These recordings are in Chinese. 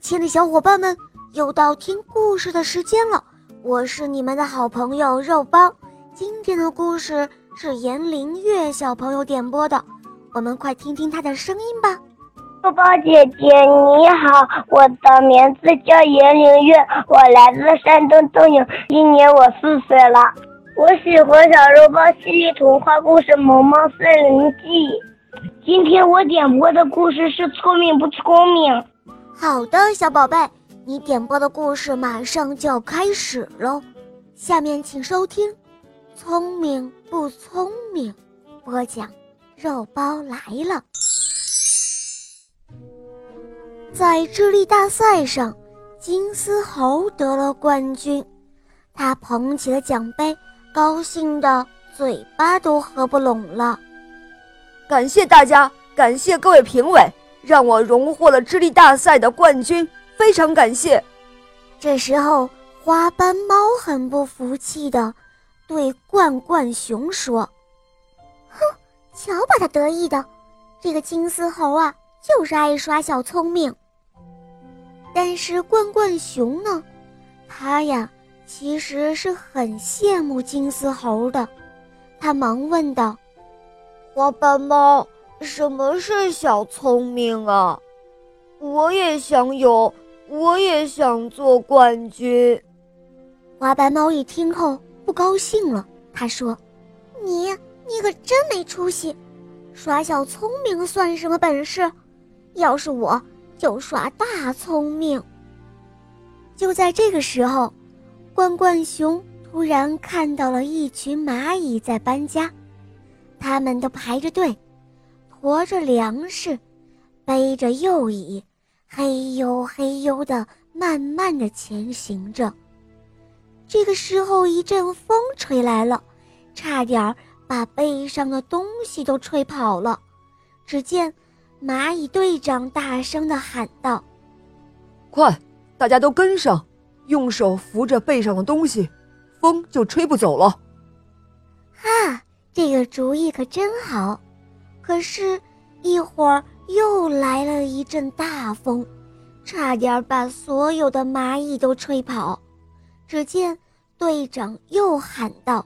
亲爱的小伙伴们，又到听故事的时间了。我是你们的好朋友肉包。今天的故事是严凌月小朋友点播的，我们快听听他的声音吧。肉包姐姐你好，我的名字叫严凌月，我来自山东东营，今年我四岁了。我喜欢小肉包系列童话故事《萌萌森林记》。今天我点播的故事是聪明不聪明。好的，小宝贝，你点播的故事马上就要开始喽。下面请收听《聪明不聪明》，播讲肉包来了。在智力大赛上，金丝猴得了冠军，他捧起了奖杯，高兴的嘴巴都合不拢了。感谢大家，感谢各位评委。让我荣获了智力大赛的冠军，非常感谢。这时候，花斑猫很不服气的对罐罐熊说：“哼，瞧把他得意的，这个金丝猴啊，就是爱耍小聪明。”但是罐罐熊呢，他呀，其实是很羡慕金丝猴的，他忙问道：“花斑猫。”什么是小聪明啊？我也想有，我也想做冠军。花斑猫一听后不高兴了，他说：“你你可真没出息，耍小聪明算什么本事？要是我就耍大聪明。”就在这个时候，罐罐熊突然看到了一群蚂蚁在搬家，他们都排着队。驮着粮食，背着幼蚁，嘿呦嘿呦的慢慢的前行着。这个时候，一阵风吹来了，差点把背上的东西都吹跑了。只见蚂蚁队长大声的喊道：“快，大家都跟上，用手扶着背上的东西，风就吹不走了。”哈，这个主意可真好。可是，一会儿又来了一阵大风，差点把所有的蚂蚁都吹跑。只见队长又喊道：“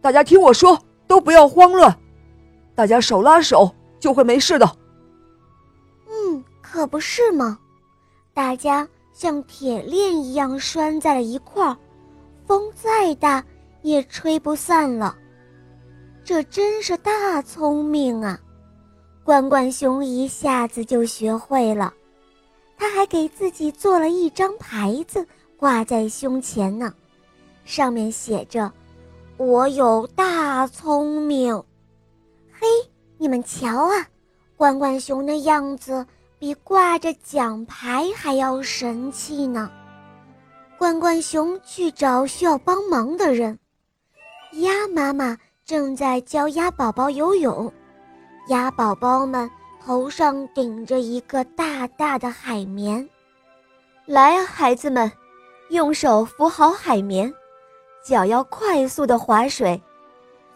大家听我说，都不要慌乱，大家手拉手就会没事的。”嗯，可不是吗？大家像铁链一样拴在了一块儿，风再大也吹不散了。这真是大聪明啊！罐罐熊一下子就学会了，他还给自己做了一张牌子挂在胸前呢，上面写着：“我有大聪明。”嘿，你们瞧啊，罐罐熊的样子比挂着奖牌还要神气呢。罐罐熊去找需要帮忙的人，鸭妈妈。正在教鸭宝宝游泳，鸭宝宝们头上顶着一个大大的海绵。来啊，孩子们，用手扶好海绵，脚要快速的划水。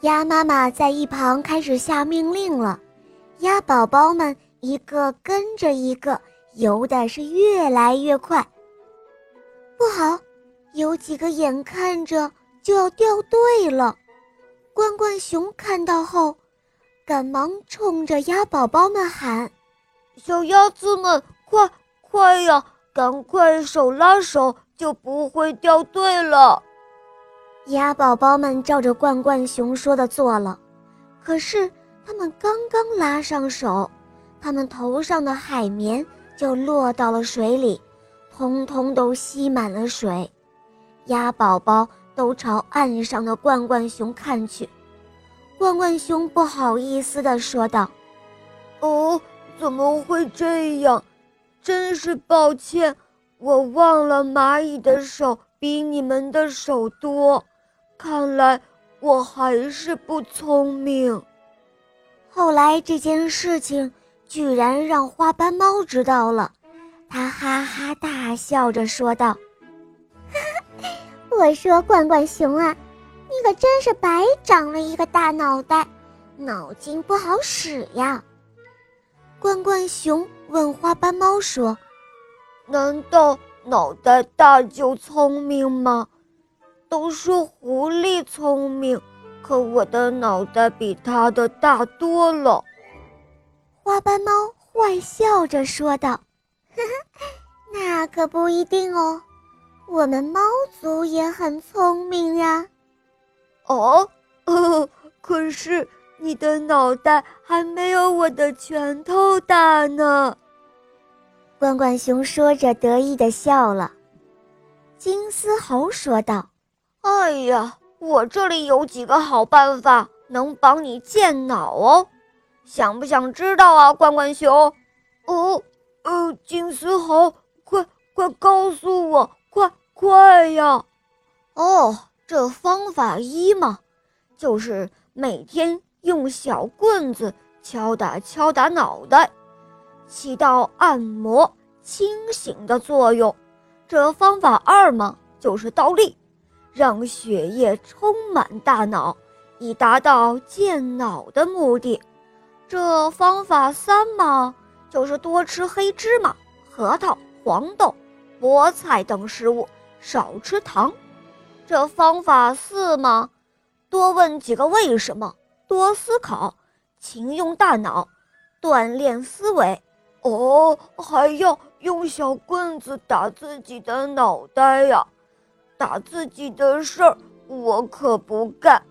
鸭妈妈在一旁开始下命令了，鸭宝宝们一个跟着一个游的是越来越快。不好，有几个眼看着就要掉队了。罐罐熊看到后，赶忙冲着鸭宝宝们喊：“小鸭子们，快快呀，赶快手拉手，就不会掉队了。”鸭宝宝们照着罐罐熊说的做了，可是他们刚刚拉上手，他们头上的海绵就落到了水里，通通都吸满了水。鸭宝宝。都朝岸上的罐罐熊看去，罐罐熊不好意思地说道：“哦，怎么会这样？真是抱歉，我忘了蚂蚁的手比你们的手多，看来我还是不聪明。”后来这件事情居然让花斑猫知道了，他哈哈大笑着说道。我说：“罐罐熊啊，你可真是白长了一个大脑袋，脑筋不好使呀。”罐罐熊问花斑猫说：“难道脑袋大就聪明吗？都说狐狸聪明，可我的脑袋比它的大多了。花斑猫坏笑着说道：“呵呵，那可不一定哦，我们猫族也很聪明呀。”哦，可是你的脑袋还没有我的拳头大呢。罐罐熊说着得意的笑了。金丝猴说道：“哎呀，我这里有几个好办法能帮你健脑哦。”想不想知道啊，罐罐熊？哦，呃，金丝猴，快快告诉我，快快呀！哦，这方法一嘛，就是每天用小棍子敲打敲打脑袋，起到按摩清醒的作用。这方法二嘛，就是倒立，让血液充满大脑，以达到健脑的目的。这方法三嘛，就是多吃黑芝麻、核桃、黄豆、菠菜等食物，少吃糖。这方法四嘛，多问几个为什么，多思考，勤用大脑，锻炼思维。哦，还要用小棍子打自己的脑袋呀！打自己的事儿我可不干，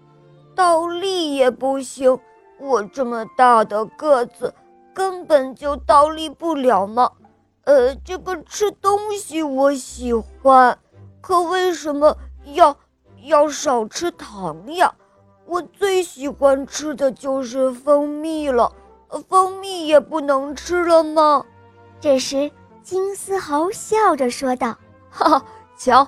倒立也不行。我这么大的个子，根本就倒立不了嘛。呃，这个吃东西我喜欢，可为什么要要少吃糖呀？我最喜欢吃的就是蜂蜜了，蜂蜜也不能吃了吗？这时，金丝猴笑着说道：“哈哈，瞧，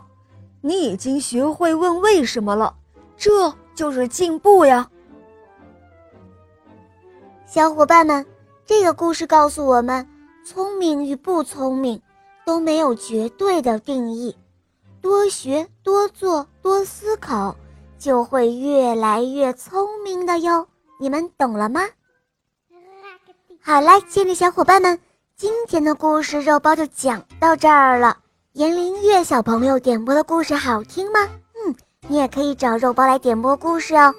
你已经学会问为什么了，这就是进步呀。”小伙伴们，这个故事告诉我们，聪明与不聪明都没有绝对的定义，多学、多做、多思考，就会越来越聪明的哟。你们懂了吗？好啦，亲爱的小伙伴们，今天的故事肉包就讲到这儿了。严林月小朋友点播的故事好听吗？嗯，你也可以找肉包来点播故事哦。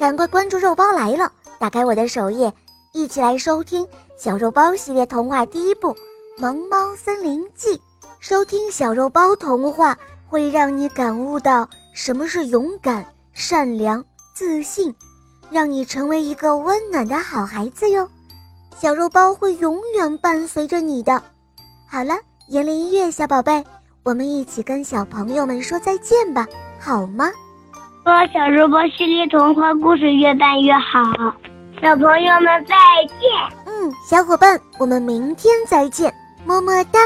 赶快关注肉包来了，打开我的首页。一起来收听《小肉包系列童话》第一部《萌猫森林记》。收听小肉包童话会让你感悟到什么是勇敢、善良、自信，让你成为一个温暖的好孩子哟。小肉包会永远伴随着你的。好了，言灵音乐小宝贝，我们一起跟小朋友们说再见吧，好吗？祝小肉包系列童话故事越办越好。小朋友们再见。嗯，小伙伴，我们明天再见，么么哒。